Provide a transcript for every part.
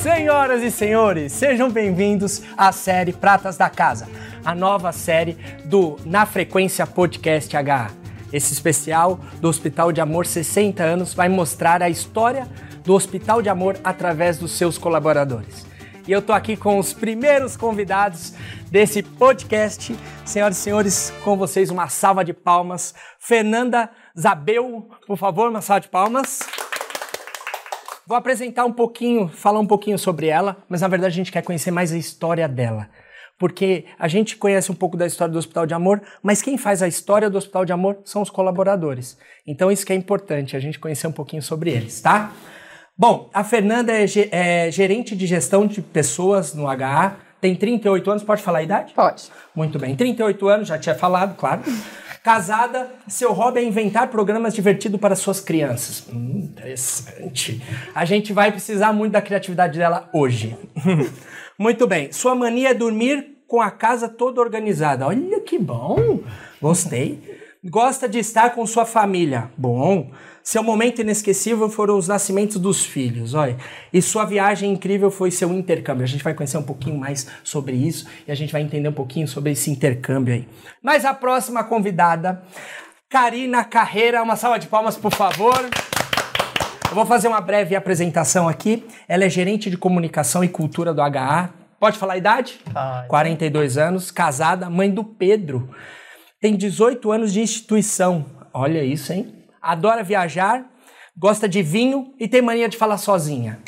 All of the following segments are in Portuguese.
Senhoras e senhores, sejam bem-vindos à série Pratas da Casa, a nova série do Na Frequência Podcast HA. Esse especial do Hospital de Amor 60 anos vai mostrar a história do Hospital de Amor através dos seus colaboradores. E eu tô aqui com os primeiros convidados desse podcast. Senhoras e senhores, com vocês uma salva de palmas. Fernanda Zabel, por favor, uma salva de palmas. Vou apresentar um pouquinho, falar um pouquinho sobre ela, mas na verdade a gente quer conhecer mais a história dela. Porque a gente conhece um pouco da história do Hospital de Amor, mas quem faz a história do Hospital de Amor são os colaboradores. Então isso que é importante, a gente conhecer um pouquinho sobre eles, tá? Bom, a Fernanda é, é gerente de gestão de pessoas no HA, tem 38 anos, pode falar a idade? Pode. Muito bem, 38 anos, já tinha falado, claro. Casada, seu hobby é inventar programas divertidos para suas crianças. Hum, interessante. A gente vai precisar muito da criatividade dela hoje. muito bem. Sua mania é dormir com a casa toda organizada. Olha que bom. Gostei. Gosta de estar com sua família. Bom. Seu momento inesquecível foram os nascimentos dos filhos, olha. E sua viagem incrível foi seu intercâmbio. A gente vai conhecer um pouquinho mais sobre isso e a gente vai entender um pouquinho sobre esse intercâmbio aí. Mas a próxima convidada, Karina Carreira, uma salva de palmas, por favor. Eu vou fazer uma breve apresentação aqui. Ela é gerente de comunicação e cultura do HA. Pode falar a idade? Pode. 42 anos, casada, mãe do Pedro. Tem 18 anos de instituição. Olha isso, hein? Adora viajar, gosta de vinho e tem mania de falar sozinha.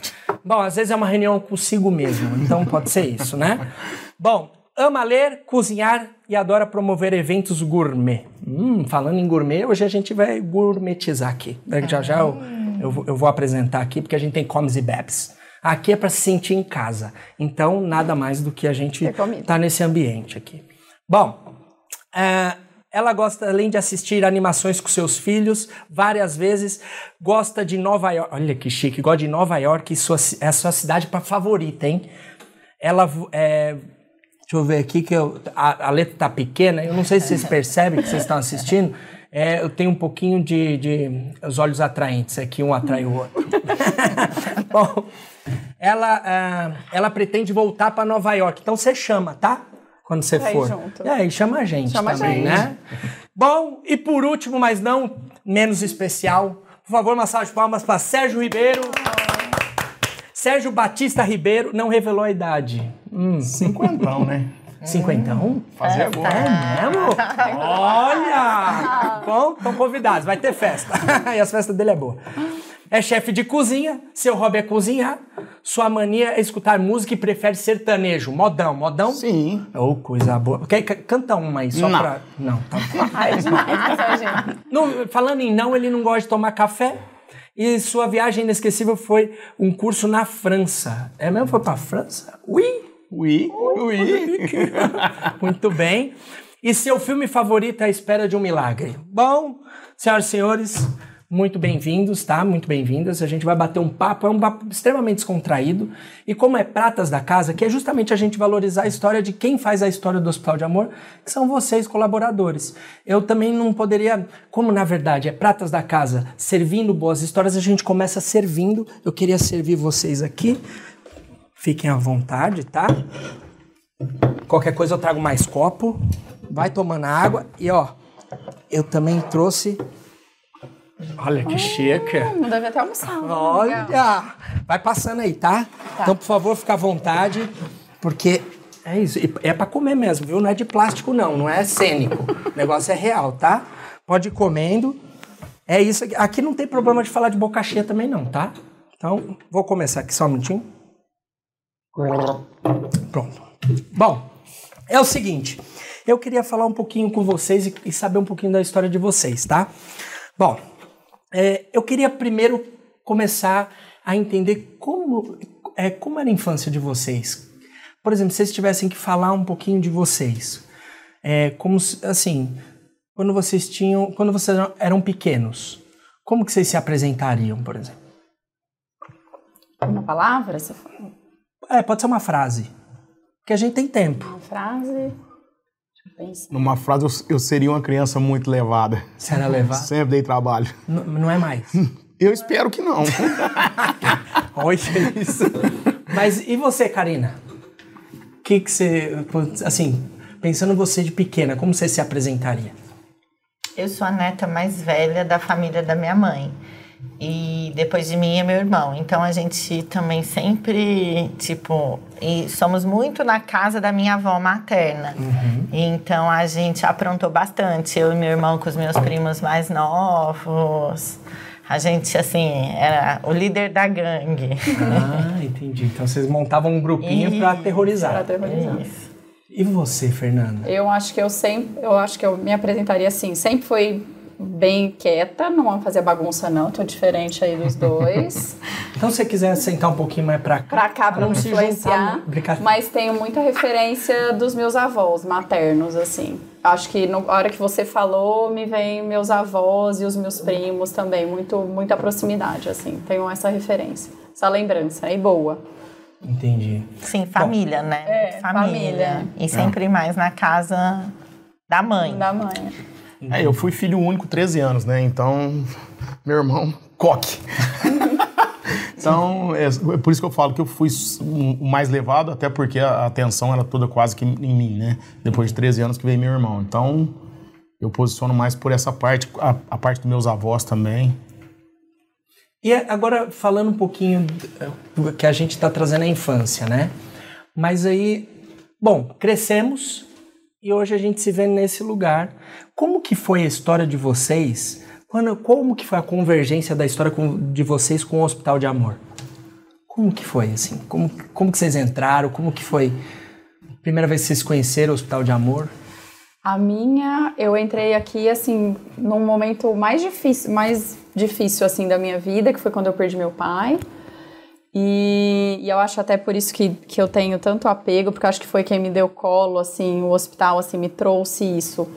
Bom, às vezes é uma reunião consigo mesmo, então pode ser isso, né? Bom, ama ler, cozinhar e adora promover eventos gourmet. Hum, falando em gourmet, hoje a gente vai gourmetizar aqui. Já já eu, eu, eu vou apresentar aqui, porque a gente tem comes e bebes. Aqui é para se sentir em casa. Então, nada mais do que a gente tá nesse ambiente aqui. Bom, uh, ela gosta, além de assistir animações com seus filhos, várias vezes, gosta de Nova York. Olha que chique, gosta de Nova York, sua, é a sua cidade favorita, hein? Ela é, Deixa eu ver aqui que eu, a, a, letra tá pequena, eu não sei se vocês percebem que vocês estão assistindo. É, eu tenho um pouquinho de, de os olhos atraentes aqui, um atrai o outro. Bom, ela, uh, ela pretende voltar para Nova York, então você chama, tá? Quando você for. Junto. É, e chama a gente chama também, a gente. né? Bom, e por último, mas não menos especial, por favor, uma salva de palmas para Sérgio Ribeiro. Sérgio Batista Ribeiro não revelou a idade. Hum. Cinquentão, né? Cinquentão? Fazer é, agora. É mesmo? Olha! Bom, estão convidados, vai ter festa. e as festas dele é boa. É chefe de cozinha, seu hobby é cozinhar, sua mania é escutar música e prefere sertanejo. Modão, modão? Sim. Ô, oh, coisa boa. Quer, canta uma aí, só não. pra... Não, tá Ai, é demais. No, falando em não, ele não gosta de tomar café. E sua viagem inesquecível foi um curso na França. É mesmo? Foi pra França? Oui. Oui. Oui. Muito bem. E seu filme favorito é A Espera de um Milagre. Bom, senhoras e senhores... Muito bem-vindos, tá? Muito bem-vindas. A gente vai bater um papo, é um papo extremamente descontraído. E como é Pratas da Casa, que é justamente a gente valorizar a história de quem faz a história do Hospital de Amor, que são vocês, colaboradores. Eu também não poderia, como na verdade é Pratas da Casa, servindo boas histórias, a gente começa servindo. Eu queria servir vocês aqui. Fiquem à vontade, tá? Qualquer coisa eu trago mais copo. Vai tomando água. E ó, eu também trouxe Olha que chique. Não deve até almoçar. Olha! Vai passando aí, tá? tá? Então, por favor, fica à vontade, porque é isso. É para comer mesmo, viu? Não é de plástico, não. Não é cênico. o negócio é real, tá? Pode ir comendo. É isso. Aqui, aqui não tem problema de falar de boca cheia também, não, tá? Então, vou começar aqui só um minutinho. Pronto. Bom, é o seguinte. Eu queria falar um pouquinho com vocês e, e saber um pouquinho da história de vocês, tá? Bom, é, eu queria primeiro começar a entender como, é, como era a infância de vocês. Por exemplo, se vocês tivessem que falar um pouquinho de vocês, é, como assim, quando vocês tinham, quando vocês eram pequenos, como que vocês se apresentariam, por exemplo? Uma palavra, você fala? É, pode ser uma frase. Porque a gente tem tempo. Uma frase. Numa frase, eu, eu, seria uma criança muito levada. Você era levada? Sempre dei trabalho. N não é mais? Eu espero que não. Olha isso. Mas e você, Karina? O que que você, assim, pensando você de pequena, como você se apresentaria? Eu sou a neta mais velha da família da minha mãe. E depois de mim é meu irmão. Então a gente também sempre, tipo, e somos muito na casa da minha avó materna. Então a gente aprontou bastante. Eu e meu irmão com os meus primos mais novos. A gente, assim, era o líder da gangue. Ah, entendi. Então vocês montavam um grupinho pra Isso, aterrorizar. Pra aterrorizar. Isso. E você, Fernanda? Eu acho que eu sempre, eu acho que eu me apresentaria assim, sempre foi bem quieta, não fazia bagunça não, tô diferente aí dos dois. Então se você quiser sentar um pouquinho mais pra cá. pra cá, pra não se juntar, influenciar. brincar- Mas tenho muita referência dos meus avós maternos, assim. Acho que na hora que você falou, me vem meus avós e os meus primos também. Muito, muita proximidade, assim. Tenho essa referência, essa lembrança. E boa. Entendi. Sim, família, né? É, família. E sempre mais na casa da mãe. Da mãe. É, eu fui filho único 13 anos, né? Então, meu irmão, coque. então, é é por isso que eu falo que eu fui o mais levado, até porque a atenção era toda quase que em mim, né? Depois de 13 anos que veio meu irmão. Então, eu posiciono mais por essa parte, a, a parte dos meus avós também. E agora falando um pouquinho do que a gente está trazendo a infância, né? Mas aí, bom, crescemos e hoje a gente se vê nesse lugar. Como que foi a história de vocês? Quando, como que foi a convergência da história com- de vocês com o Hospital de Amor? Como que foi assim? Como, como que vocês entraram? Como que foi? Primeira vez que vocês conheceram o Hospital de Amor? A minha, eu entrei aqui assim num momento mais difícil, mais difícil assim da minha vida, que foi quando eu perdi meu pai. E, e eu acho até por isso que, que eu tenho tanto apego, porque acho que foi quem me deu colo, assim, o hospital assim me trouxe isso.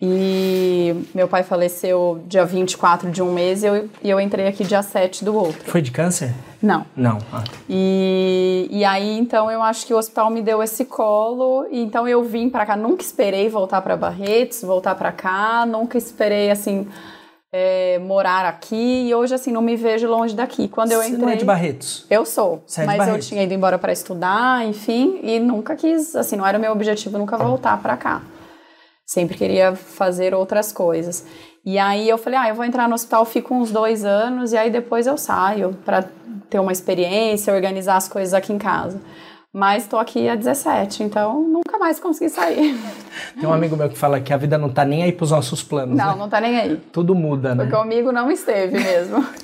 E meu pai faleceu dia 24 de um mês e eu, e eu entrei aqui dia 7 do outro. Foi de câncer? Não. Não. Ah, E, e aí, então, eu acho que o hospital me deu esse colo. E então, eu vim pra cá. Nunca esperei voltar pra Barretos, voltar pra cá. Nunca esperei, assim, é, morar aqui. E hoje, assim, não me vejo longe daqui. Quando eu Você entrei... não é de Barretos? Eu sou, Você é mas eu Barretos. tinha ido embora pra estudar, enfim, e nunca quis, assim, não era o meu objetivo nunca voltar pra cá. Sempre queria fazer outras coisas. E aí eu falei, ah, eu vou entrar no hospital, fico uns dois anos e aí depois eu saio pra ter uma experiência, organizar as coisas aqui em casa. Mas tô aqui há 17, então nunca mais consegui sair. Tem um amigo meu que fala que a vida não tá nem aí pros nossos planos, Não, né? não tá nem aí. Tudo muda, né? Comigo não esteve mesmo.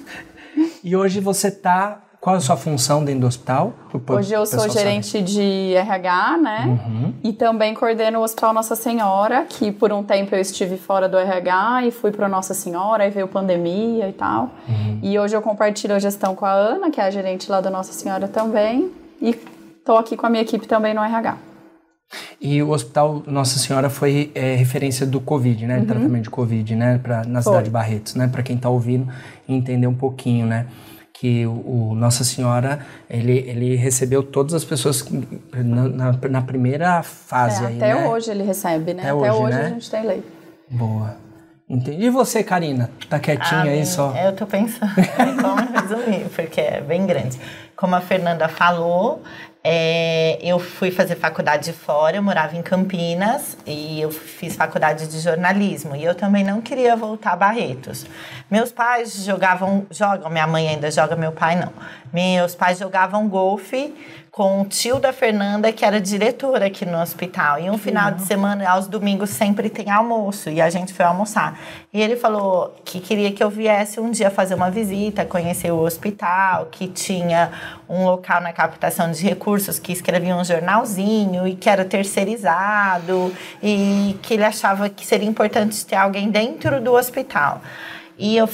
E hoje você tá. Qual é a sua função dentro do hospital? O Hoje eu sou pessoal sabe. gerente de RH, né? Uhum. E também coordeno o Hospital Nossa Senhora, que por um tempo eu estive fora do RH e fui para Nossa Senhora, aí veio pandemia e tal. Uhum. E hoje eu compartilho a gestão com a Ana, que é a gerente lá da Nossa Senhora também. E tô aqui com a minha equipe também no RH. E o Hospital Nossa Senhora foi é, referência do Covid, né? De tratamento de Covid, né? Pra, na Uhum. Foi. cidade de Barretos, né? Para quem tá ouvindo entender um pouquinho, né? Que o, o Nossa Senhora, ele, ele recebeu todas as pessoas na, na, na primeira fase É, aí, até né? hoje ele recebe, né? Até Até, hoje, hoje, né? a gente tem lei. Boa. Entendi. E você, Karina? Tá quietinha Ah, aí bem, só? Eu tô pensando em como resumir, porque é bem grande. Como a Fernanda falou, é, eu fui fazer faculdade fora, eu morava em Campinas e eu fiz faculdade de jornalismo. E eu também não queria voltar a Barretos. Meus pais jogavam, jogam, minha mãe ainda joga, meu pai não. Meus pais jogavam golfe com o tio da Fernanda, que era diretor aqui no hospital. E um final de semana, aos domingos, sempre tem almoço. E a gente foi almoçar. E ele falou que queria que eu viesse um dia fazer uma visita, conhecer o hospital, que tinha um local na captação de recursos que escrevia um jornalzinho e que era terceirizado. E que ele achava que seria importante ter alguém dentro do hospital. E eu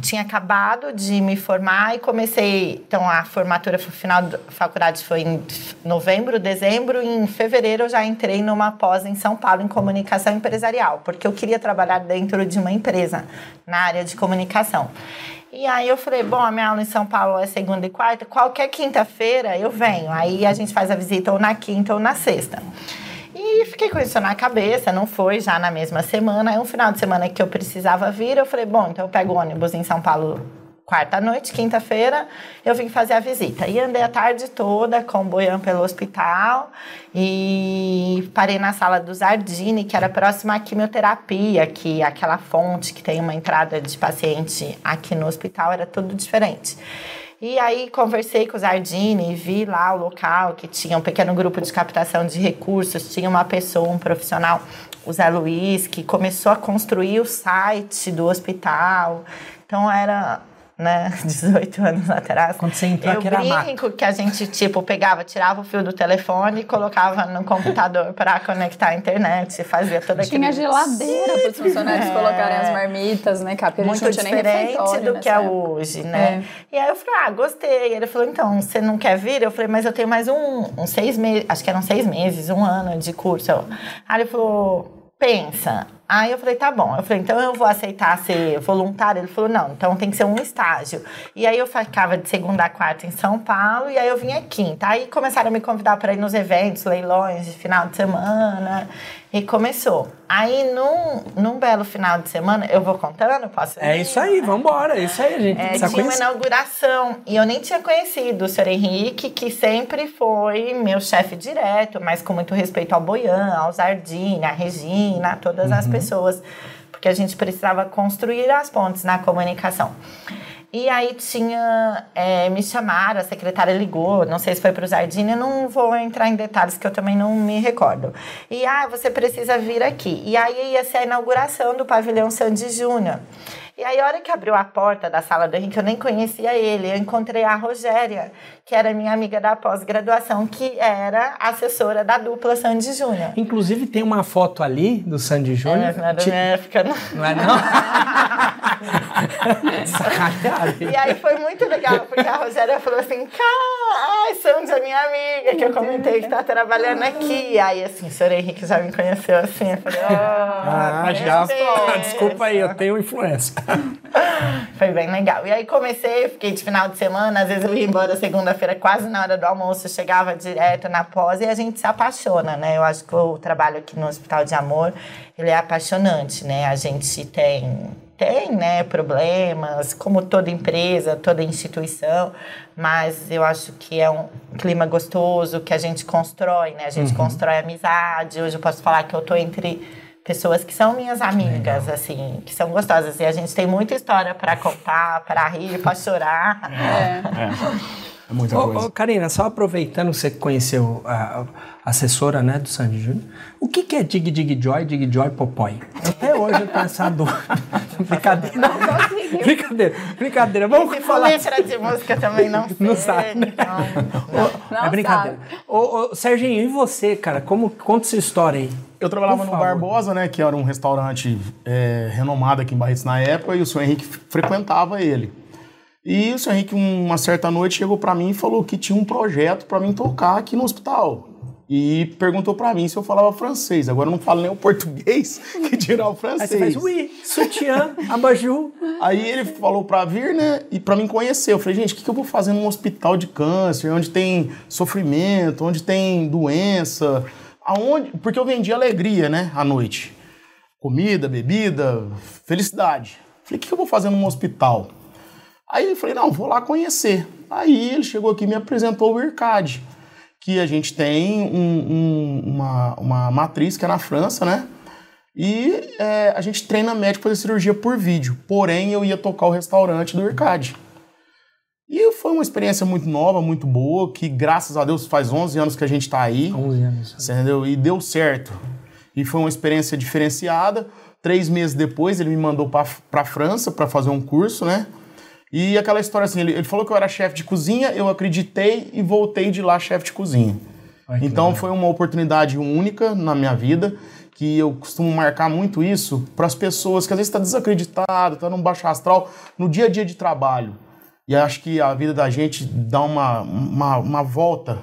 tinha acabado de me formar e comecei. Então, a formatura, final da faculdade foi em novembro, dezembro, e em fevereiro eu já entrei numa pós em São Paulo em comunicação empresarial, porque eu queria trabalhar dentro de uma empresa na área de comunicação. E aí eu falei, bom, a minha aula em São Paulo é segunda e quarta, qualquer quinta-feira eu venho. Aí a gente faz a visita ou na quinta ou na sexta. E fiquei com isso na cabeça, não foi já na mesma semana. Aí um final de semana que eu precisava vir, eu falei, bom, então eu pego o ônibus em São Paulo quarta noite, quinta-feira, eu vim fazer a visita. E andei a tarde toda comboiando pelo hospital e parei na sala do Zardini, que era próxima à quimioterapia, que aquela fonte que tem uma entrada de paciente aqui no hospital era tudo diferente. E aí conversei com o Zardini, vi lá o local que tinha um pequeno grupo de captação de recursos, tinha uma pessoa, um profissional, o Zé Luiz, que começou a construir o site do hospital. Então era né, 18 anos atrás. Quando você entrou eu aqui era brinco que a gente, tipo, pegava, tirava o fio do telefone e colocava no computador para conectar a internet, fazia toda Tinha aquele... geladeira para os funcionários É. colocarem as marmitas, né, cara? Porque Muito não tinha nem diferente do que é época. hoje, né? E aí eu falei, ah, gostei. Ele falou, então, você não quer vir? Eu falei, mas eu tenho mais um, um seis meses, acho que eram seis meses, um ano de curso. Aí ele falou, pensa. Aí eu falei, tá bom. Eu falei, então eu vou aceitar ser voluntário. Ele falou, não, então tem que ser um estágio. E aí eu ficava de segunda a quarta em São Paulo e aí eu vinha quinta. Aí começaram a me convidar para ir nos eventos, leilões de final de semana. E começou. Aí, num, num belo final de semana, eu vou contando, posso É ir? isso aí, vambora. É isso aí, a gente É, tinha uma conhecer. inauguração e eu nem tinha conhecido o senhor Henrique, que sempre foi meu chefe direto, mas com muito respeito ao Boian, ao Zardini, à Regina, todas as pessoas, porque a gente precisava construir as pontes na comunicação. E aí tinha, é, me chamaram, a secretária ligou, não sei se foi para o Zardini, eu não vou entrar em detalhes que eu também não me recordo. E, ah, você precisa vir aqui. E aí ia ser a inauguração do pavilhão Sandy Júnior. E aí, a hora que abriu a porta da sala do Henrique, eu nem conhecia ele. Eu encontrei a Rogéria, que era minha amiga da pós-graduação, que era assessora da dupla Sandy Júnior. Inclusive, tem uma foto ali do Sandy Júnior. É, na Ti- minha época, não. Não é não? Sacanagem. E aí foi muito legal, porque a Rogéria falou assim, ai, Sandy é minha amiga, que eu comentei que tá trabalhando aqui. E aí, assim, o senhor Henrique já me conheceu assim, eu falei, Ah, oh, já. conhece. Desculpa aí, eu tenho influência. Foi bem legal. E aí comecei, fiquei de final de semana, às vezes eu ia embora segunda-feira, quase na hora do almoço, chegava direto na pós e a gente se apaixona, né? Eu acho que o trabalho aqui no Hospital de Amor, ele é apaixonante, né? A gente tem tem, né, problemas, como toda empresa, toda instituição, mas eu acho que é um clima gostoso que a gente constrói, né? A gente constrói amizade. Hoje eu posso falar que eu tô entre pessoas que são minhas amigas, assim, que são gostosas. E a gente tem muita história para contar, para rir, para chorar. É muita Ô, coisa. ô, Karina, só aproveitando que você conheceu a, a assessora né, do Sandy Júnior, o que, que é Dig Dig Joy, Dig Joy Popói? Até hoje eu tenho essa dúvida. brincadeira. brincadeira, brincadeira. Vamos Se for falar. letra de música também não sei. Não sabe, né? Então, Não é brincadeira. Ô, ô, Serginho, e você, cara? Como, conta essa história aí. Eu trabalhava no. Barbosa, né? Que era um restaurante é, renomado aqui em Barretos na época, e o senhor Henrique frequentava ele. E o senhor Henrique, uma certa noite, chegou pra mim e falou que tinha um projeto pra mim tocar aqui no hospital. E perguntou pra mim se eu falava francês. Agora eu não falo nem o português, que dirá o Aí francês. você faz, ui, sutiã, abajur. Aí ele falou pra vir, né? E pra me conhecer. Eu falei, gente, o que, que eu vou fazer num hospital de câncer, onde tem sofrimento, onde tem doença? Aonde? Porque eu vendia alegria, né? À noite. Comida, bebida, felicidade. Falei, o que, que eu vou fazer num hospital? Aí eu falei, não, vou lá conhecer. Aí ele chegou aqui e me apresentou o IRCAD, que a gente tem um- um- uma, uma matriz que é na França, né? E é, a gente treina médico para fazer cirurgia por vídeo. Porém, eu ia tocar o restaurante do IRCAD. E foi uma experiência muito nova, muito boa, que graças a Deus faz 11 anos que a gente está aí. 11 anos. Entendeu? E deu certo. E foi uma experiência diferenciada. Três meses depois, ele me mandou para a França para fazer um curso, né? E aquela história assim, ele, ele falou que eu era chefe de cozinha, eu acreditei e voltei de lá chefe de cozinha. Que Então legal. foi uma oportunidade única na minha vida, que eu costumo marcar muito isso para as pessoas que às vezes está desacreditado, está num baixo astral, no dia a dia de trabalho. E acho que a vida da gente dá uma, uma, uma volta,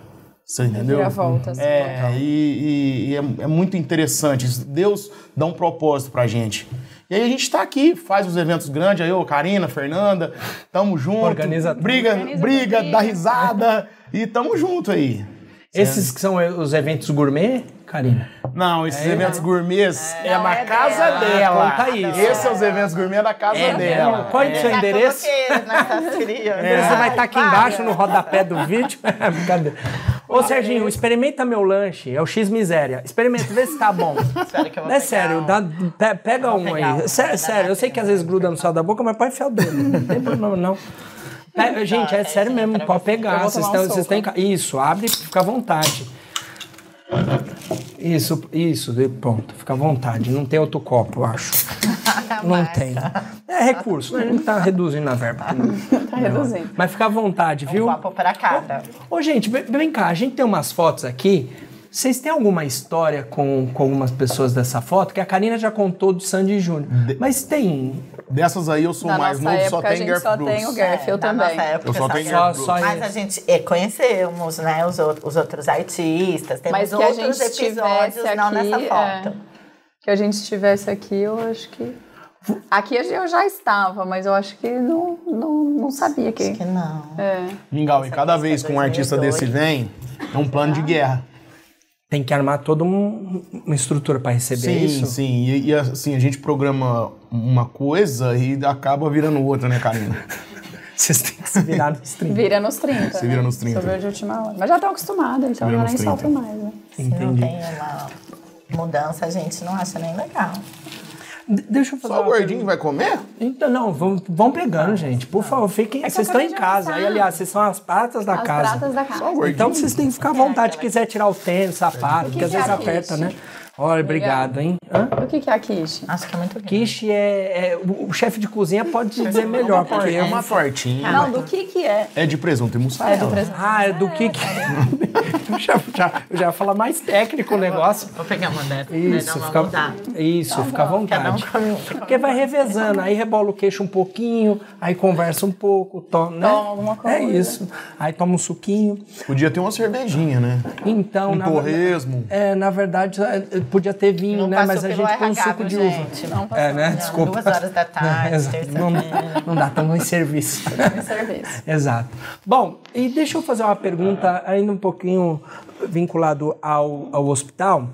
você entendeu? Reviravolta, assim, É, e, e- e é, é muito interessante. Deus dá um propósito pra gente. E aí a gente tá aqui, faz os eventos grandes, aí eu, Karina, Fernanda, tamo junto. Organiza tudo. Briga, Organiza briga, tudo. dá risada e tamo junto aí. Esses que são os eventos gourmet, Karina? Não, esses eventos gourmets é, Não, na é casa dela. dela. Conta isso. Esses são os eventos gourmet da casa É dela. Qual é o seu Tá endereço? É, Você vai estar aqui Para. embaixo no rodapé do vídeo. Brincadeira. Ô, Serginho, experimenta meu lanche. É o X Miséria. Experimenta, vê se tá bom. Espero que eu vou É pegar sério, um. dá- pe- pega um pegar aí. um. Sé- Sério, eu sei que às vezes gruda no céu da boca, mas pode enfiar o dedo. Não tem problema, não. Pe- Gente, é Tá, sério Serginho, mesmo, pra pode pegar. Vocês um têm, vocês soco. têm ca- Isso, abre e fica à vontade. Isso, isso, pronto, fica à vontade. Não tem outro copo, eu acho. Não tem. É recurso, né? A gente tá reduzindo a verba. Tá reduzindo. Mas fica à vontade, viu? Um copo para cada. Ô, gente, vem- vem cá, a gente tem umas fotos aqui. Vocês têm alguma história com, com algumas pessoas dessa foto? Que a Karina já contou do Sandy Júnior. Mas tem. Dessas aí eu sou Na mais novo, só época, tem Garth só Brooks. tem o Garth, eu da também. Nossa época, Eu só tenho Só, Garth só. Mas a gente é, conhecemos, né, os, outros- os outros artistas, temos Mas que a outros gente episódios, tivesse não aqui, nessa é. foto. Que a gente estivesse aqui, eu acho que. Aqui eu já estava, mas eu acho que não, não, não sabia que. Acho que não. É. Mingau, e cada música vez que um artista 2002. desse vem, é um plano de guerra. Tem que armar toda um- uma estrutura para receber Sim, isso. sim. E, e, assim, a gente programa uma coisa e acaba virando outra, né, Karina? Vocês têm que se virar no stream. Vira nos 30. Se vira né? nos 30. Sobre de última hora. Mas já estão acostumados, então vira já nos nem 30. soltam mais, né? Se não tem uma mudança, a gente não acha nem legal. Deixa eu fazer Só o gordinho vai comer? Então, não, vão, vão pegando, gente. Por favor, fiquem. É vocês estão em casa. Aí, aliás, vocês são as pratas da As casa. pratas da casa. Só o gordinho. Então vocês têm que ficar à vontade. Se quiser tirar o tênis, sapato, porque às que é vezes aperta, né? Olha, obrigado, hein? Hã? O que, que é a quiche? Acho que é muito lindo. Quiche é, é- o, o chefe de cozinha pode dizer melhor, porque É uma tortinha. Não, do que que é? É de presunto e mussarela. É do presente. Ah, é do que que. eu, já, já, eu já ia falar mais técnico o negócio. Vou pegar uma dessas, Isso, uma fica, isso, fica à um vontade. um. Porque vai revezando, aí rebola o queixo um pouquinho, aí conversa um pouco, toma, né? Toma alguma coisa. É isso. Aí toma um suquinho. Podia ter uma cervejinha, né? Então, Um na torresmo. verdade- É, na verdade, é, podia ter vinho, Não né? passou Mas a gente põe um RH, suco de viu, uva. gente? Não. É, né? Não, Desculpa. duas horas da tarde, Exato. Não, terça-feira. não dá, estamos em serviço. Serviço. Exato. Bom, e deixa eu fazer uma pergunta ainda um pouquinho vinculado ao, ao hospital.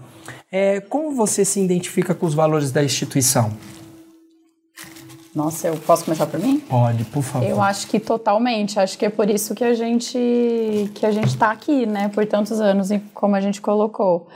É, como você se identifica com os valores da instituição? Nossa, eu posso começar por mim? Pode, por favor. Eu acho que totalmente. Acho que é por isso que a gente que a gente está aqui, né? Por tantos anos, e como a gente colocou.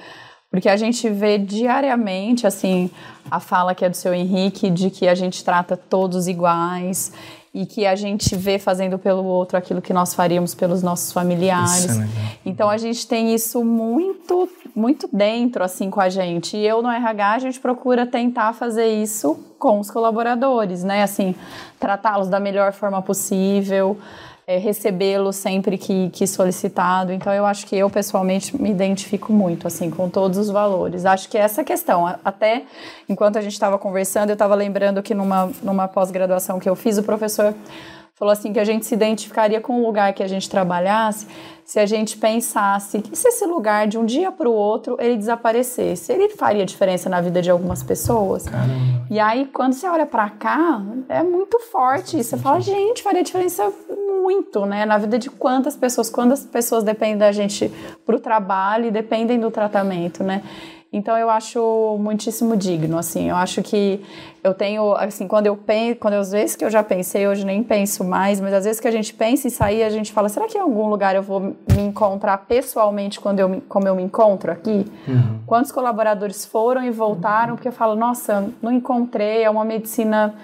Porque a gente vê diariamente, assim, a fala que é do seu Henrique, de que a gente trata todos iguais e que a gente vê fazendo pelo outro aquilo que nós faríamos pelos nossos familiares. É. Então a gente tem isso muito, muito dentro assim com a gente. E eu no RH a gente procura tentar fazer isso com os colaboradores, né? Assim, tratá-los da melhor forma possível, é, recebê-los sempre que, que solicitado. Então eu acho que eu pessoalmente me identifico muito assim com todos os valores. Acho que essa questão, até enquanto a gente estava conversando, eu estava lembrando que numa, numa pós-graduação que eu fiz, o professor falou assim que a gente se identificaria com o lugar que a gente trabalhasse se a gente pensasse que se esse lugar de um dia para o outro ele desaparecesse, ele faria diferença na vida de algumas pessoas. E aí quando você olha para cá, é muito forte. Você fala, gente, faria diferença muito, né, na vida de quantas pessoas, quantas pessoas dependem da gente para o trabalho e dependem do tratamento, né? Então eu acho muitíssimo digno, assim. Eu acho que eu tenho, assim, quando eu penso, quando às vezes que eu já pensei, hoje nem penso mais, mas às vezes que a gente pensa em sair, a gente fala, será que em algum lugar eu vou me encontrar pessoalmente quando eu me, como eu me encontro aqui? Quantos colaboradores foram e voltaram porque eu falo, nossa, não encontrei, é uma medicina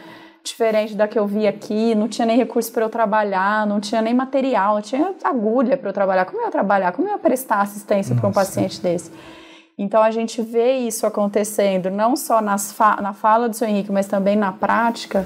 diferente da que eu vi aqui, não tinha nem recurso para eu trabalhar, não tinha nem material, não tinha agulha para eu trabalhar. Como eu ia trabalhar? Como eu ia prestar assistência para um paciente desse? Então a gente vê isso acontecendo, não só fa na fala do seu Henrique, mas também na prática.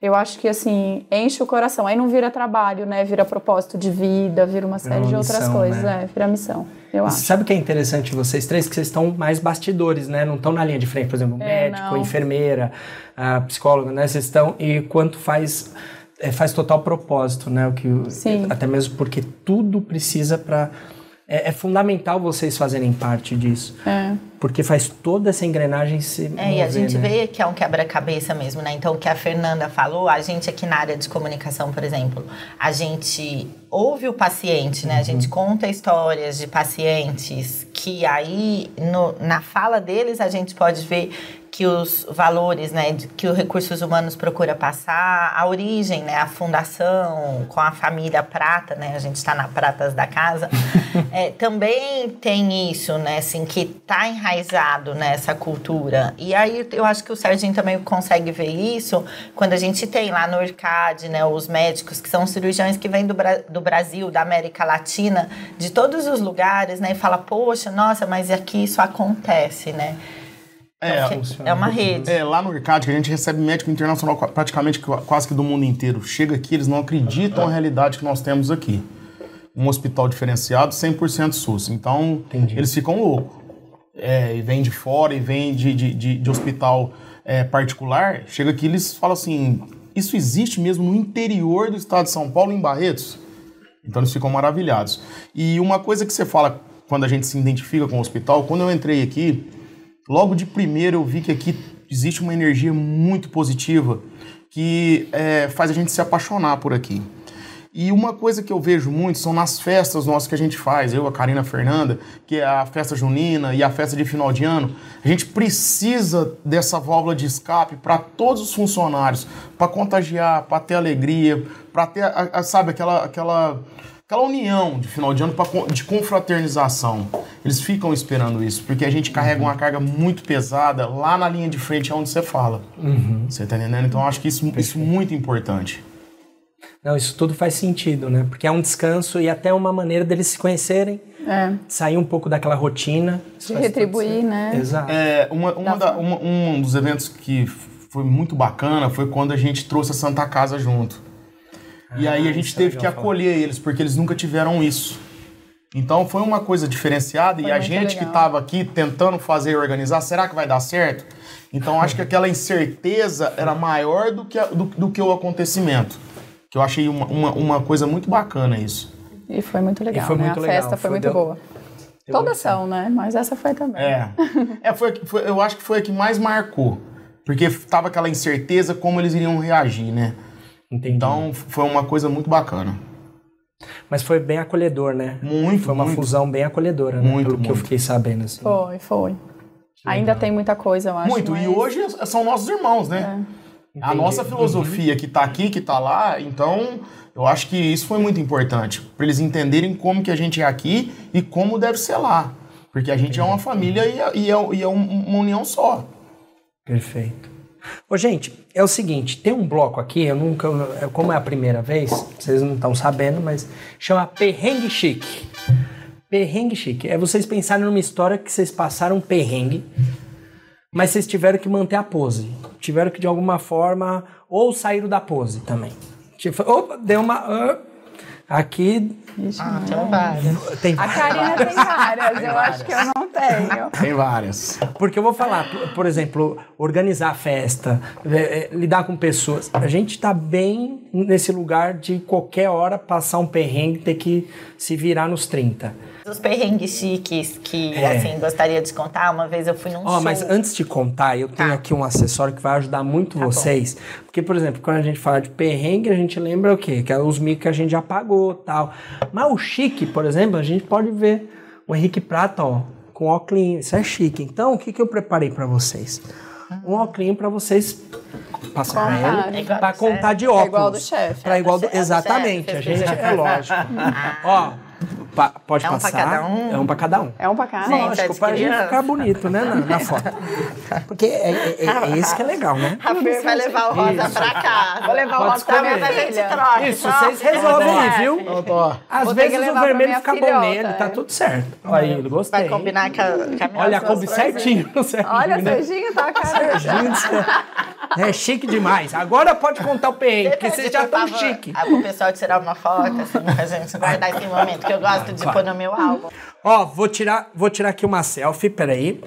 Eu acho que assim, enche o coração. Aí não vira trabalho, né? Vira propósito de vida, vira uma série uma de outras missão, coisas, né? é, vira missão. Eu acho. Sabe o que é interessante vocês três? Que vocês estão mais bastidores, né? Não estão na linha de frente, por exemplo, É, médico, não. enfermeira, a psicóloga, né? Vocês estão e quanto faz é, faz total propósito, né? O que Sim. até mesmo porque tudo precisa para é, é fundamental vocês fazerem parte disso. É. Porque faz toda essa engrenagem se É, mover, e a gente né? vê que é um quebra-cabeça mesmo, né? Então, o que a Fernanda falou, a gente aqui na área de comunicação, por exemplo, a gente ouve o paciente, né? A gente conta histórias de pacientes que aí, no- na fala deles, a gente pode ver que os valores, né, que o Recursos Humanos procura passar, a origem, né, a fundação com a família Prata, né, a gente está na Pratas da Casa, é, também tem isso, né, assim, que tá enraizado nessa cultura. E aí eu acho que o Serginho também consegue ver isso quando a gente tem lá no IRCAD, né, os médicos que são cirurgiões que vêm do, Bra- do Brasil, da América Latina, de todos os lugares, né, e fala, poxa, nossa, mas aqui isso acontece, né? É, Porque é uma rede. É, lá no IRCAD, que a gente recebe médico internacional praticamente qu- quase que do mundo inteiro. Chega aqui, eles não acreditam na realidade que nós temos aqui. Um hospital diferenciado, 100% SUS. Então, eles ficam loucos. É, e vem de fora, e vem de, de, de, de hospital é, particular. Chega aqui, eles falam assim, isso existe mesmo no interior do estado de São Paulo, em Barretos? Então eles ficam maravilhados. E uma coisa que você fala quando a gente se identifica com o hospital, quando eu entrei aqui, logo de primeiro eu vi que aqui existe uma energia muito positiva que é, faz a gente se apaixonar por aqui. E uma coisa que eu vejo muito são nas festas nossas que a gente faz, eu, a Karina a Fernanda, que é a festa junina e a festa de final de ano. A gente precisa dessa válvula de escape para todos os funcionários, para contagiar, para ter alegria, para ter, a- a- sabe, aquela, aquela, aquela união de final de ano pra, de confraternização. Eles ficam esperando isso, porque a gente carrega uma carga muito pesada lá na linha de frente, é onde você fala. Você tá entendendo? Então acho que isso, isso é muito importante. Não, isso tudo faz sentido, né? Porque é um descanso e até uma maneira deles se conhecerem, É. sair um pouco daquela rotina. Todo retribuir, né? Exato. É, uma, uma da- uma- um dos eventos que foi muito bacana foi quando a gente trouxe a Santa Casa junto. e aí a gente é teve que legal falar. acolher eles, porque eles nunca tiveram isso. Então foi uma coisa diferenciada Foi e a gente que legal. estava aqui tentando fazer e organizar, será que vai dar certo? Então acho que aquela incerteza era maior do que, a- do, do que o acontecimento. Que eu achei uma, uma, uma coisa muito bacana isso. E foi muito legal, foi né? muito a legal, festa foi, foi- muito deu- boa. deu Todas muito são, né? Mas essa foi também. É. é foi, foi- eu acho que foi a que mais marcou. Porque tava aquela incerteza como eles iriam reagir, né? Entendi. Então foi uma coisa muito bacana. Mas foi bem acolhedor, né? Muito, Foi uma muito. fusão bem acolhedora, né? Muito, Pelo que eu muito. fiquei sabendo, assim. Foi, foi. Ainda tem muita coisa, eu acho. muito. E mas- hoje são nossos irmãos, né? A Entendi. nossa filosofia que tá aqui, que tá lá, então eu acho que isso foi muito importante. para eles entenderem como que a gente é aqui e como deve ser lá. Porque a gente é uma família e é, e é- e é um- uma união só. Perfeito. Ô, gente, é o seguinte, tem um bloco aqui, eu nunca, como é a primeira vez, vocês não estão sabendo, mas chama Perrengue Chique. Perrengue Chique. É vocês pensarem numa história que vocês passaram perrengue, mas vocês tiveram que manter a pose. Tiveram que, de alguma forma, ou saíram da pose também. Tipo, opa, deu uma... ah, aqui Ah, tem várias. tem A Karina tem várias, eu acho que eu não tenho. Tem várias. Porque eu vou falar, por, exemplo, organizar festa, é, é, lidar com pessoas. A gente está bem nesse lugar de qualquer hora passar um perrengue, ter que se virar nos 30. Os perrengues chiques que, É. assim, gostaria de contar. Uma vez eu fui num Ó, show. mas antes de contar, eu tenho Tá. aqui um acessório que vai ajudar muito Tá bom. vocês. Porque, por exemplo, quando a gente fala de perrengue, a gente lembra o quê? Que é os micos que a gente já pagou tal. Mas o chique, por exemplo, a gente pode ver o Henrique Prata, ó, com óculos. Isso é chique. Então, o que, que eu preparei para vocês? Um óculos para vocês passar pra Contar. ele, É do contar chefe. de óculos. É igual do chefe. Pra igual do, É do exatamente. A fez gente, pesquisa. é lógico. Ó, pa- pode É um pra cada um? É um pra cada um. É um pra cá? Gente, Lógico, é pra gente ficar bonito, né, na, na foto. Porque é, é, é- é esse que é legal, né? A Fer vai levar o rosa pra casa. Vou levar o Pode rosa pra minha. Mas a gente filha. troca. Isso, vocês resolvem aí, viu? Então, ó, Às Vou vezes o vermelho fica bom filhota, nele, tá tudo certo. Olha aí, gostei. Vai combinar com a, com a minha Olha, coube certinho no Serginho, Olha, né? Serginho tá a cara. Gente, É chique demais. Agora pode contar o perrengue, porque vocês já estão chique. Ah, pro pessoal tirar uma foto, assim, pra gente guardar esse momento, que eu gosto de pôr no meu álbum. Ó, vou tirar, vou tirar aqui uma selfie, peraí.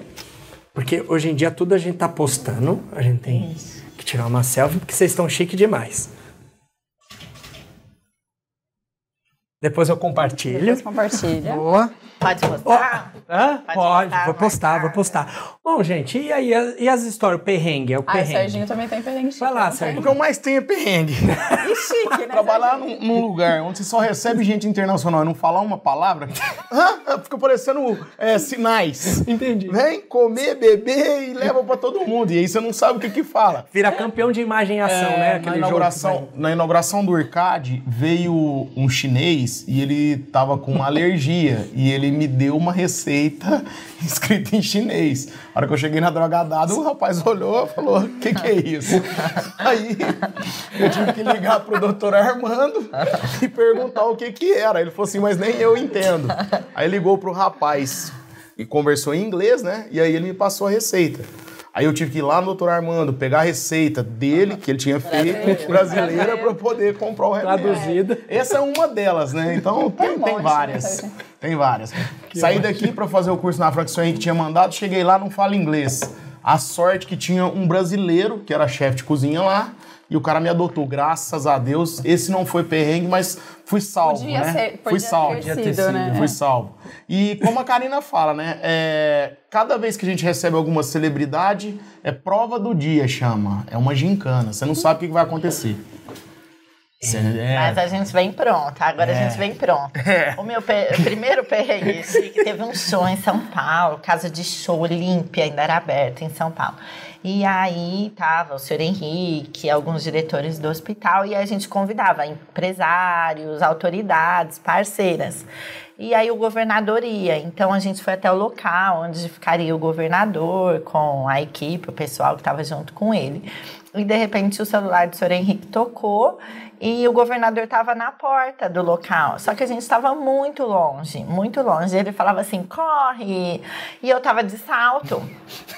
Porque hoje em dia tudo a gente tá postando. A gente tem que tirar uma selfie, porque vocês estão chique demais. Depois eu compartilho. Depois compartilha. Boa. Pode postar? Hã? Pode Pode, postar, vou postar, vou postar. Bom, gente, e aí as- e as histórias? O perrengue, é o Ah, o perrengue. Serginho também tem perrengue chique. Vai lá? Serginho. O que eu mais tenho é perrengue. E chique, né? Trabalhar num, num lugar onde você só recebe gente internacional e não falar uma palavra, fica parecendo é, sinais. Entendi. Vem comer, beber e leva pra todo mundo. E aí você não sabe o que que fala. Vira campeão de imagem e ação, É, né? na, Aquele inauguração, jogo. que na inauguração do Arcade veio um chinês e ele tava com uma alergia e ele me deu uma receita escrita em chinês. A hora que eu cheguei na drogadada, o rapaz olhou e falou: O que, que é isso? Aí eu tive que ligar pro doutor Armando e perguntar o que, que era. Ele falou assim: Mas nem eu entendo. Aí ligou pro rapaz e conversou em inglês, né? E aí ele me passou a receita. Aí eu tive que ir lá no doutor Armando, pegar a receita dele, que ele tinha feito, brasileira, para poder comprar o remédio. Traduzida. Essa é uma delas, né? Então tem, tem várias. Tem várias. Saí daqui para fazer o curso na Franca que tinha mandado, cheguei lá, não falo inglês. A sorte que tinha um brasileiro, que era chefe de cozinha lá, e o cara me adotou, graças a Deus. Esse não foi perrengue, mas fui salvo, Podia né? ser- fui podia salvo. ter ter sido, sido, né? Fui salvo. E como a Karina fala, né? é, cada vez que a gente recebe alguma celebridade, é prova do dia, chama. É uma gincana. Você não sabe o que que vai acontecer. Cê- é, Mas a gente vem pronta, agora a É. gente vem pronta. O meu pe- primeiro perrengue chique teve um show em São Paulo, casa de show Olímpia, ainda era aberta em São Paulo. E aí tava o senhor Henrique, alguns diretores do hospital, e a gente convidava empresários, autoridades, parceiras. E aí o governador ia. Então a gente foi até o local onde ficaria o governador com a equipe, o pessoal que estava junto com ele. E de repente o celular do senhor Henrique tocou e o governador estava na porta do local. Só que a gente estava muito longe, muito longe. Ele falava assim: corre! E eu estava de salto.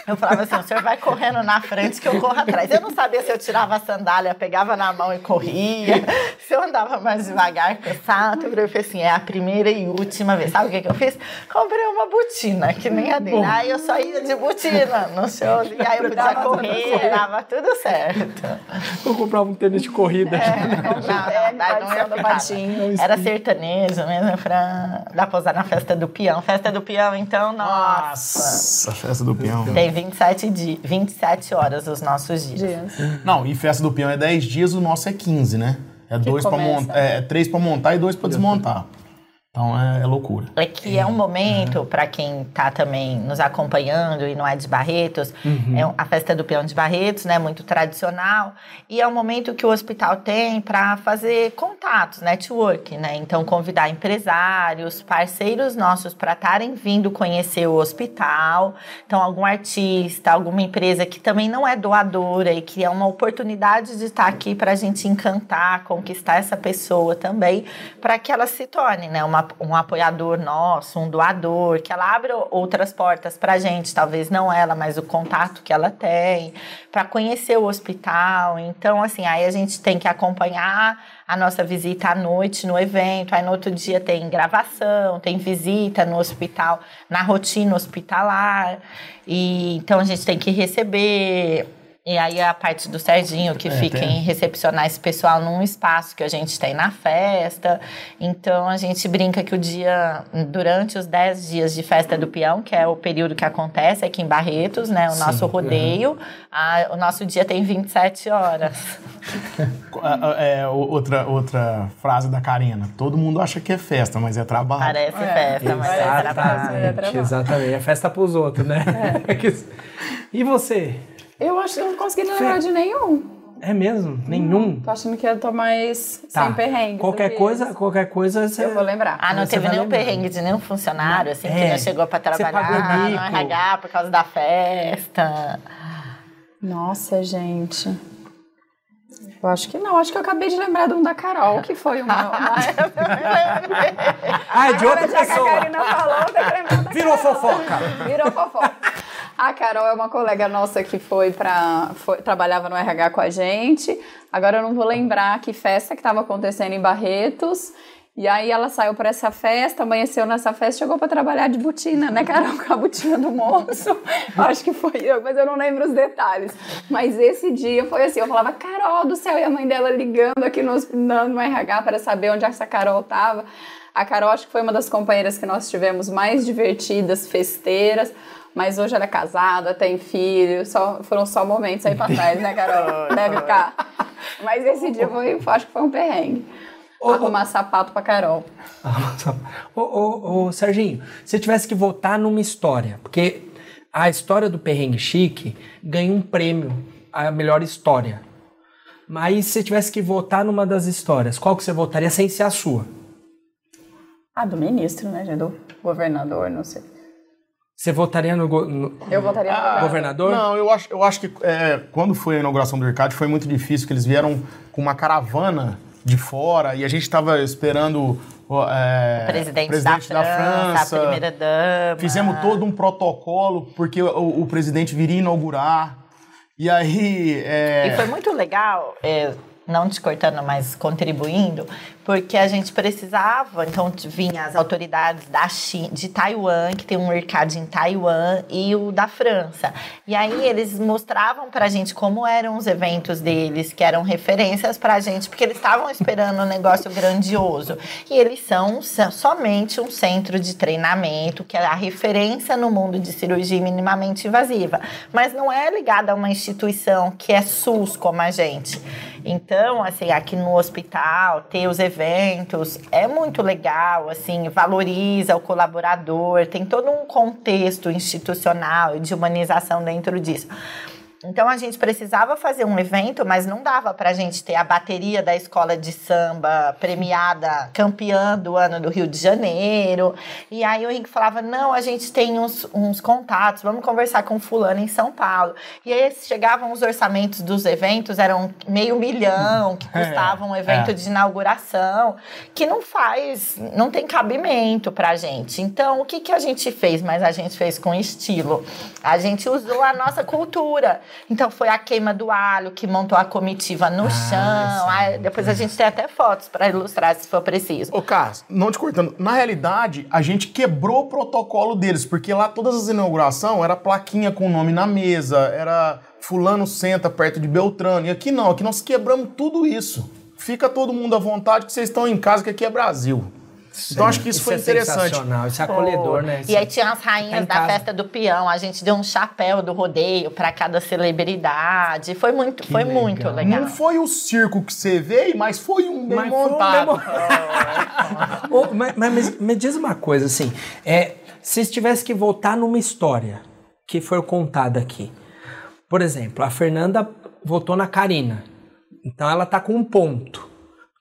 Eu falava assim: o senhor vai correndo na frente que eu corro atrás. Eu não sabia se eu tirava a sandália, pegava na mão e corria, se eu andava mais devagar com o salto. Eu falei assim: é a primeira e última vez. Sabe o que, que eu fiz? Comprei uma botina, que nem a dele. Aí eu só ia de botina no show. E aí eu podia correr, dava tudo certo. Vou comprar um tênis de corrida. Não, não ia do ficar. patinho. Era sertanejo mesmo, pra dar pra usar na festa do peão. Festa do peão, então, nossa. Nossa, festa do peão. Tem 27, di 27 horas os nossos dias. Dias. Não, e festa do peão é 10 dias, o nosso é 15, né? É dois para começa. montar, é três para montar e dois para desmontar. Então é, é loucura. É que é um momento, para quem está também nos acompanhando e não é de Barretos, é um- a festa do peão de Barretos, né, muito tradicional, e é um momento que o hospital tem para fazer contatos, network, né? Então convidar empresários, parceiros nossos para estarem vindo conhecer o hospital, então algum artista, alguma empresa que também não é doadora e que é uma oportunidade de estar aqui para a gente encantar, conquistar essa pessoa também, para que ela se torne, né, uma, um apoiador nosso, um doador, que ela abra outras portas para a gente, talvez não ela, mas o contato que ela tem, para conhecer o hospital. Então, assim, aí a gente tem que acompanhar a nossa visita à noite no evento, aí no outro dia tem gravação, tem visita no hospital, na rotina hospitalar, e então a gente tem que receber. E aí a parte do Serginho que fica tem. em recepcionar esse pessoal num espaço que a gente tem na festa. Então a gente brinca que o dia, durante os 10 dias de festa do peão, que é o período que acontece aqui em Barretos, né? O nosso rodeio, a- o nosso dia tem 27 horas. É, outra, outra frase da Karina. Todo mundo acha que é festa, mas é trabalho. Parece festa, mas é trabalho. Exatamente, trabalho. exatamente. É festa pros outros, né? E você? Eu acho que eu não consegui lembrar de nenhum. É mesmo? Nenhum? Tô achando que eu tô mais Tá. sem perrengue. Qualquer que coisa, esse. qualquer coisa você... Eu vou lembrar. Ah, não Você teve nenhum perrengue de nenhum funcionário, assim, que É. não chegou pra trabalhar mico. RH por causa da festa. Nossa, gente. Eu acho que não. Acho que eu acabei de lembrar de um da Carol, que foi o meu. Ah, é de outra Agora, já que a pessoa. Karina falou, que lembrar da Virou Carol. fofoca. Virou fofoca. A Carol é uma colega nossa que foi para trabalhava no RH com a gente. Agora eu não vou lembrar que festa que estava acontecendo em Barretos. E aí ela saiu para essa festa, amanheceu nessa festa, chegou para trabalhar de botina, né, Carol? Com a botina do moço. Acho que foi eu, mas eu não lembro os detalhes. Mas esse dia foi assim, eu falava, Carol do céu, e a mãe dela ligando aqui no, no RH para saber onde essa Carol tava. A Carol acho que foi uma das companheiras que nós tivemos mais divertidas, festeiras. Mas hoje ela é casada, tem filho, só, foram só momentos aí pra trás, né, Carol? Deve ficar. Mas esse dia foi, acho que foi um perrengue. Ô, Arrumar sapato pra Carol. Ô, ô, ô, Serginho, se tivesse que votar numa história, porque a história do Perrengue Chique ganha um prêmio, a melhor história. Mas se tivesse que votar numa das histórias, qual que você votaria sem ser a sua? Ah, do ministro, né, do governador, não sei. Você votaria no, go no Eu votaria no ah, governador? Não, eu acho, eu acho que é, quando foi a inauguração do Mercado foi muito difícil, que eles vieram com uma caravana de fora e a gente estava esperando é, o presidente, presidente da, da, França, a primeira dama. Fizemos todo um protocolo porque o, o presidente viria inaugurar. E aí. É... E foi muito legal. É não te cortando, mas contribuindo, porque a gente precisava, então vinha as autoridades da China, de Taiwan, que tem um mercado em Taiwan, e o da França. E aí eles mostravam pra gente como eram os eventos deles, que eram referências pra gente, porque eles estavam esperando um negócio grandioso. E eles são somente um centro de treinamento, que é a referência no mundo de cirurgia minimamente invasiva, mas não é ligada a uma instituição que é SUS como a gente. Então, assim, aqui no hospital, ter os eventos é muito legal, assim, valoriza o colaborador, tem todo um contexto institucional e de humanização dentro disso. Então a gente precisava fazer um evento, mas não dava para a gente ter a bateria da escola de samba premiada, campeã do ano do Rio de Janeiro. E aí o Henrique falava: não, a gente tem uns, uns contatos, vamos conversar com fulano em São Paulo. E aí chegavam os orçamentos dos eventos, eram meio milhão que é, custava um evento é. de inauguração, que não faz, não tem cabimento pra gente. Então o que, que a gente fez? Mas a gente fez com estilo. A gente usou a nossa cultura. Então foi a queima do alho que montou a comitiva no ah, chão. Aí, depois a gente tem até fotos para ilustrar se for preciso. Ô, Carlos, não te cortando. Na realidade, a gente quebrou o protocolo deles, porque lá todas as inaugurações era plaquinha com o nome na mesa, era fulano senta perto de Beltrano. E aqui não, aqui nós quebramos tudo isso. Fica todo mundo à vontade que vocês estão em casa, que aqui é Brasil. Sim. Então acho que isso, isso foi é interessante. Sensacional, isso é acolhedor, né? Isso e aí tinha as rainhas tá da festa do peão, a gente deu um chapéu do rodeio para cada celebridade. Foi muito, que foi legal. muito legal. Não foi o circo que você veio, mas foi um mas montado. Um oh, mas, mas me diz uma coisa assim, é, se tivesse que voltar numa história que foi contada aqui, por exemplo, a Fernanda votou na Karina, então ela tá com um ponto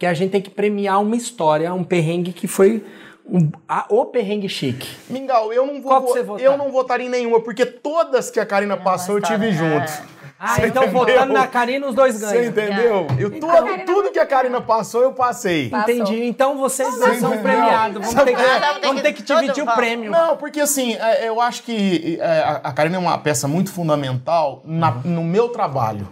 que a gente tem que premiar uma história, um perrengue que foi um, a, o perrengue chique. Mingau, eu não vou, vo eu não votaria em nenhuma, porque todas que a Karina passou eu tive é. junto. Ah, Você então entendeu? votando na Karina, os dois ganham. Você entendeu? Eu, então, tudo, tudo que a Karina passou, eu passei. Passou. Entendi. Então vocês dois são premiados. Vamos, ter que, vamos ter que dividir o prêmio. Não, porque assim, é, eu acho que é, a Karina é uma peça muito fundamental na, no meu trabalho.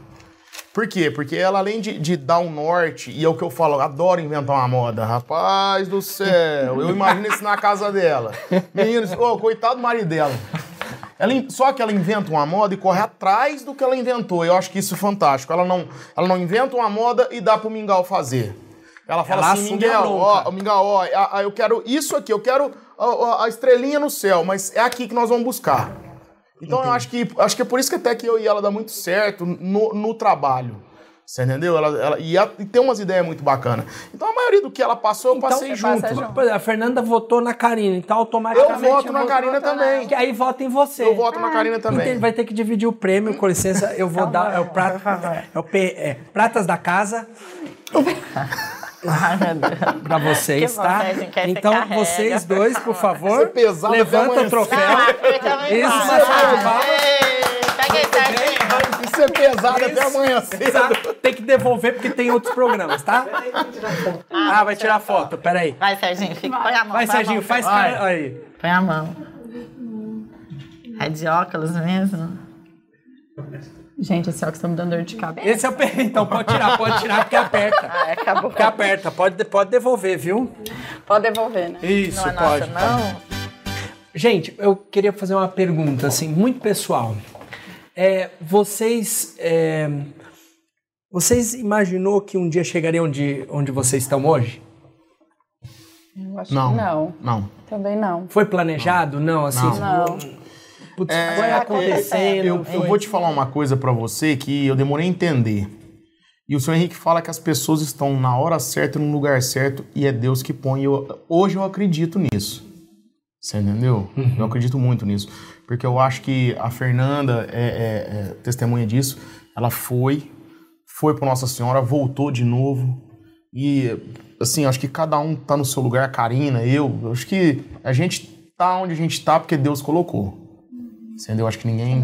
Por quê? Porque ela, além de, de dar um norte, e é o que eu falo, eu adoro inventar uma moda. Rapaz do céu, eu imagino isso na casa dela. Meninos, oh, coitado do marido dela. Ela, só que ela inventa uma moda e corre atrás do que ela inventou. Eu acho que isso é fantástico. Ela não, ela não inventa uma moda e dá pro Mingau fazer. Ela fala ela assim, Mingau, ó, Mingau, ó, eu quero isso aqui, eu quero a, a estrelinha no céu, mas é aqui que nós vamos buscar. Então Entendi. eu acho que, acho que é por isso que até que eu e ela dá muito certo no, no trabalho. Você entendeu? Ela, ela, e, a, e, tem umas ideias muito bacanas. Então a maioria do que ela passou, eu então, passei junto. junto. A Fernanda votou na Karina, então automaticamente. Eu voto na Karina também. Que aí vota em você. Eu voto na Karina também. Então, vai ter que dividir o prêmio, com licença. Eu vou dar. É o prato. É o P, é, Pratas da Casa. para vocês, tá? Então, vocês dois, por favor, levanta o troféu. Ah, Isso, uma salva Isso é pesado até amanhã cedo. Tem que devolver porque tem outros programas, tá? Ah, vai tirar foto, peraí. Vai, Serginho, fica, põe a mão. Vai, Serginho, faz cara aí. Põe a mão. É de óculos mesmo? Gente, esse óculos tá me dando dor de cabeça. Esse é o perrengue, então pode tirar, pode tirar porque aperta. Ah, acabou. Porque aperta, pode, pode devolver, viu? Pode devolver, né? Isso, Não é pode. nossa, não? pode. Gente, eu queria fazer uma pergunta, assim, muito pessoal. É, vocês. é, vocês imaginou que um dia chegariam onde, onde vocês estão hoje? Eu acho Não. que não. Não. Também não. Foi planejado? Não, assim. Não. Putz, É, foi é, acontecendo. Eu, eu vou te falar uma coisa pra você que eu demorei a entender. E o senhor Henrique fala que as pessoas estão na hora certa, no lugar certo, e é Deus que põe. Eu, hoje eu acredito nisso. Você entendeu? Eu acredito muito nisso. Porque eu acho que a Fernanda é, é- é testemunha disso. Ela foi, foi para Nossa Senhora, voltou de novo. E, assim, acho que cada um tá no seu lugar, a Karina, eu. eu Acho que a gente tá onde a gente tá porque Deus colocou. Entendeu? Acho que ninguém.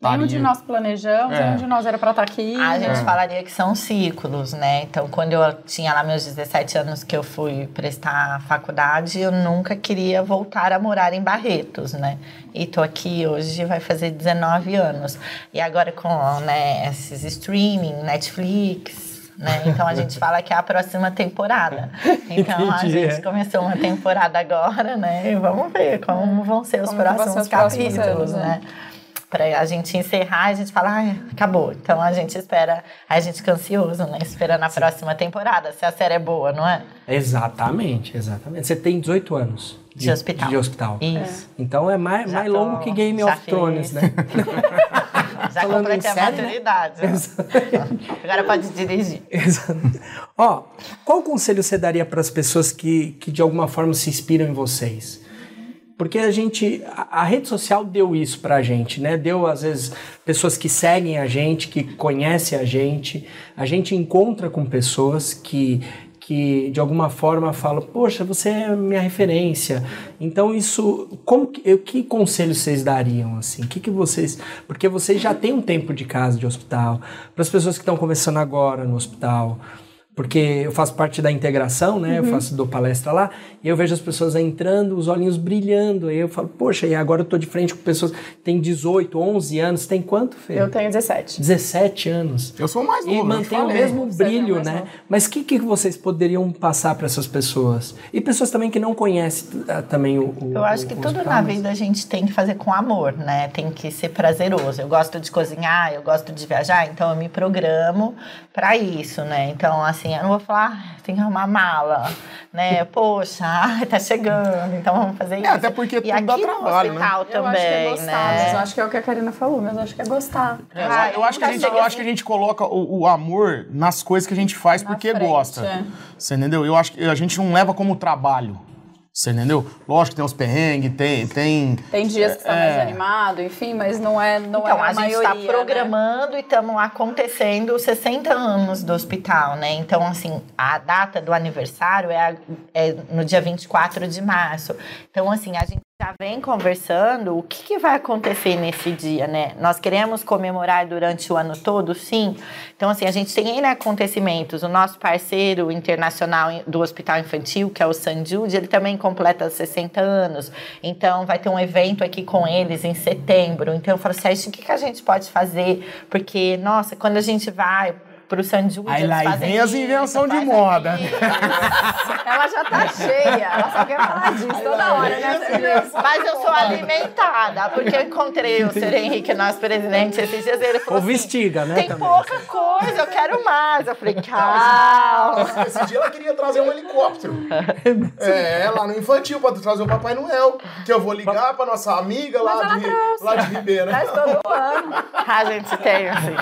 Nenhum de nós planejamos, É. nenhum de nós era pra estar aqui. A gente É. falaria que são ciclos, né? Então, quando eu tinha lá meus 17 anos que eu fui prestar faculdade, eu nunca queria voltar a morar em Barretos, né? E tô aqui hoje, vai fazer 19 anos. E agora com né, esses streaming, Netflix, né? Então a gente fala que é a próxima temporada. Então a gente é. começou uma temporada agora, né? E vamos ver como vão ser os Como vão ser próximos os próximos capítulos, anos, né? né? Pra a gente encerrar, a gente fala, ai, acabou. Então a gente espera, a gente fica ansioso, né? Esperando a próxima temporada, se a série é boa, não é? Exatamente, exatamente. Você tem 18 anos De hospital. De hospital. Isso. Então é mais, Já mais tô- longo que Game já of Thrones, fiz. né? Já Falando completei em a série, né? maturidade. Agora pode dirigir. Exato. Ó, qual conselho você daria para as pessoas que, que de alguma forma se inspiram em vocês? Porque a gente, a, a rede social deu isso pra gente, né? Deu às vezes pessoas que seguem a gente, que conhecem a gente. A gente encontra com pessoas que que de alguma forma falam, poxa, você é minha referência. Então isso, como que, que conselho vocês dariam assim? Que que vocês, porque vocês já têm um tempo de casa de hospital, para as pessoas que estão começando agora no hospital, porque eu faço parte da integração, né? Eu faço dou palestra lá e eu vejo as pessoas entrando, os olhinhos brilhando. Aí eu falo, poxa, e agora eu tô de frente com pessoas que têm 18, 11 anos. Tem quanto, Fê? Eu tenho 17. 17 anos. Eu sou o mais E novo, eu te mantém o mesmo é brilho, né? novo. Mas o que, que vocês poderiam passar para essas pessoas? E pessoas também que não conhecem ah, também o, o Eu acho o que tudo na vida a gente tem que fazer com amor, né? Tem que ser prazeroso. Eu gosto de cozinhar, eu gosto de viajar, então eu me programo para isso, né? Então, assim, eu não vou falar, "Ah, tem que arrumar mala, né? Poxa, ai, tá chegando, então vamos fazer isso. até porque e tudo aqui dá no trabalho, né? hospital Eu também, acho que é gostar, mas eu né? acho que é o que a Karina falou, mas eu acho que é gostar. É, Ah, eu, acho que a gente, eu acho que a gente coloca o, o amor nas coisas que a gente faz Na porque frente, gosta. é. Você entendeu? Eu acho que a gente não leva como trabalho. Você entendeu? Lógico que tem os perrengues, tem, tem. Tem dias que tá É. mais animado, enfim, mas não é, não Então, é a, a, gente está né? programando e estamos acontecendo os 60 anos do hospital, né? Então, assim, a data do aniversário é, a- é no dia 24 de março. Então, assim, a gente já vem conversando o que, que vai acontecer nesse dia, né? Nós queremos comemorar durante o ano todo, sim. Então, assim, a gente tem N acontecimentos. O nosso parceiro internacional do Hospital Infantil, que é o San Jude, ele também completa 60 anos. Então, vai ter um evento aqui com eles em setembro. Então, eu falo, Sérgio, o que, que a gente pode fazer? Porque, nossa, quando a gente vai pro San Jude, Aí lá fazem vem as invenção de moda. Ela já tá cheia, ela só quer falar disso toda hora, né? Mas eu sou alimentada, porque eu encontrei o Sr. Henrique, nosso presidente, esses dias ele falou Ou assim, né, Tem também. pouca coisa, eu quero mais. Eu falei, calma. Esse dia ela queria trazer um helicóptero. É, lá no infantil, pra trazer o Papai Noel. Que eu vou ligar pra nossa amiga lá, de, lá de Ribeira. Traz todo ano. A gente tem, assim.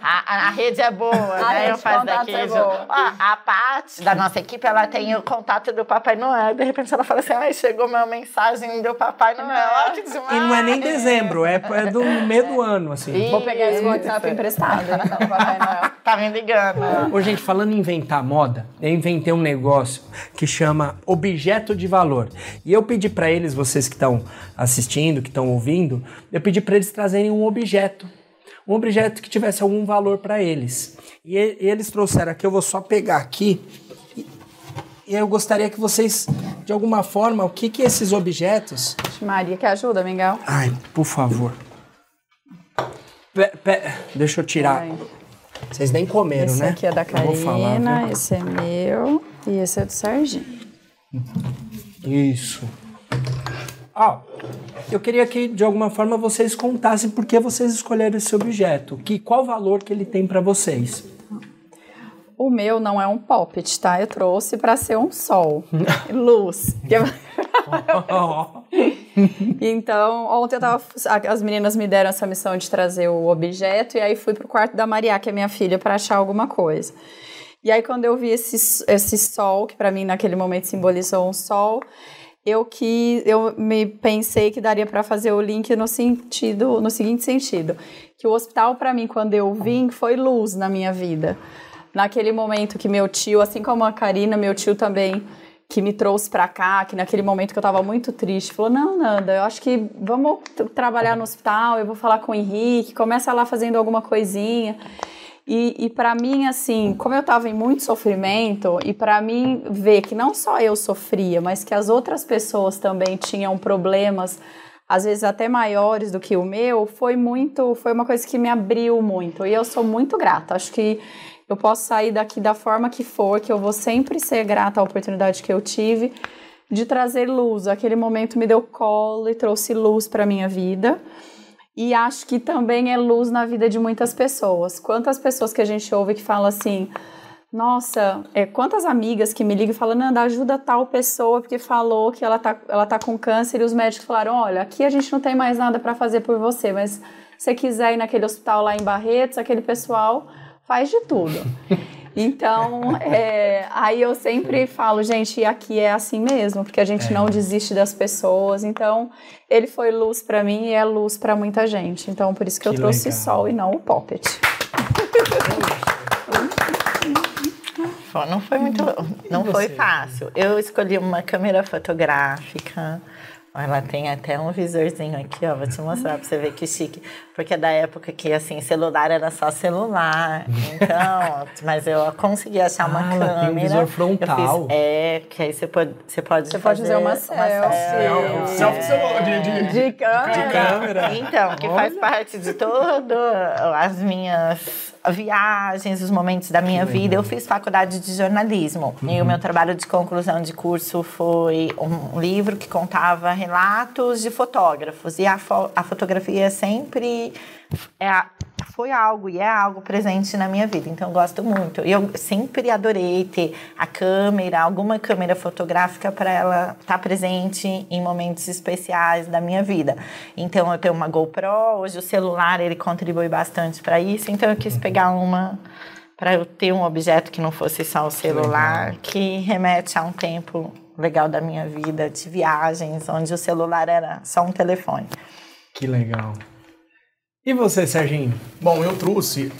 A- a rede é boa, A né? Eu faço daqui. é boa. Ó, a parte da nossa equipe, ela tem o contato do Papai Noel. De repente ela fala assim: ai, chegou uma mensagem do Papai Noel. Ó, que demais. E não é nem dezembro, é, é do meio do ano, assim. Vou pegar esse Isso. WhatsApp emprestado, então, Papai Noel. Tá me ligando. Ô, gente, falando em inventar moda, eu inventei um negócio que chama objeto de valor. E eu pedi pra eles, vocês que estão assistindo, que estão ouvindo, eu pedi pra eles trazerem um objeto. Um objeto que tivesse algum valor pra eles. E eles trouxeram aqui, eu vou só pegar aqui. E- eu gostaria que vocês, de alguma forma, o que que esses objetos... Maria, que ajuda, Mingau? Ai, por favor. Pe- pe- deixa eu tirar. Vai. Vocês nem comeram, Esse né? aqui é da falar, Karina, esse é meu e esse é do Serginho. Isso. Ó, eu queria que de alguma forma vocês contassem por que vocês escolheram esse objeto, que qual valor que ele tem pra vocês. O meu não é um poppet, tá? Eu trouxe pra ser um sol, luz. Então, ontem eu tava. As meninas me deram essa missão de trazer o objeto, e aí fui pro quarto da Maria, que é minha filha, pra achar alguma coisa. E aí, quando eu vi esse, esse sol, que pra mim naquele momento simbolizou um sol, eu que eu me pensei que daria pra fazer o link no sentido, no seguinte sentido, que o hospital pra mim quando eu vim foi luz na minha vida. Naquele momento que meu tio, assim como a Karina, meu tio também que me trouxe pra cá, que naquele momento que eu tava muito triste, falou: "Não, Nanda, eu acho que vamos trabalhar no hospital, eu vou falar com o Henrique, começa lá fazendo alguma coisinha". E, e para mim, assim, como eu tava em muito sofrimento, e para mim ver que não só eu sofria, mas que as outras pessoas também tinham problemas, às vezes até maiores do que o meu, foi muito, foi uma coisa que me abriu muito. E eu sou muito grata. Acho que eu posso sair daqui da forma que for, que eu vou sempre ser grata à oportunidade que eu tive de trazer luz. Aquele momento me deu colo e trouxe luz para minha vida. E acho que também é luz na vida de muitas pessoas. Quantas pessoas que a gente ouve que falam assim: nossa, é, quantas amigas que me ligam falam, Nanda, ajuda tal pessoa porque falou que ela tá, ela tá com câncer e os médicos falaram: olha, aqui a gente não tem mais nada para fazer por você, mas se você quiser ir naquele hospital lá em Barretos, aquele pessoal faz de tudo. Então, é, aí eu sempre falo, gente, aqui é assim mesmo, porque a gente não desiste das pessoas. Então, ele foi luz para mim e é luz para muita gente. Então, por isso que, eu Que trouxe legal. sol e não o poppet. Não foi muito. Não foi fácil. Eu escolhi uma câmera fotográfica. Ela tem até um visorzinho aqui, ó. Vou te mostrar pra você ver que chique. Porque é da época que, assim, celular era só celular. Então, mas eu consegui achar uma Ah, ela câmera. tem um visor frontal. fiz- é, que aí você pode, você pode Você pode fazer uma selfie. Selfie celular, de, de, De câmera. câmera. Então, que faz parte de todas as minhas viagens, os momentos da minha vida. Eu fiz faculdade de jornalismo. E o meu trabalho de conclusão de curso foi um livro que contava relatos de fotógrafos. E a, fo- a fotografia sempre é foi algo e é algo presente na minha vida. Então, eu gosto muito. E eu sempre adorei ter a câmera, alguma câmera fotográfica para ela estar presente em momentos especiais da minha vida. Então, eu tenho uma GoPro, hoje o celular ele contribui bastante para isso. Então, eu quis pegar uma para eu ter um objeto que não fosse só o celular, que remete a um tempo legal da minha vida, de viagens, onde o celular era só um telefone. Que legal. E você, Serginho? Bom, eu trouxe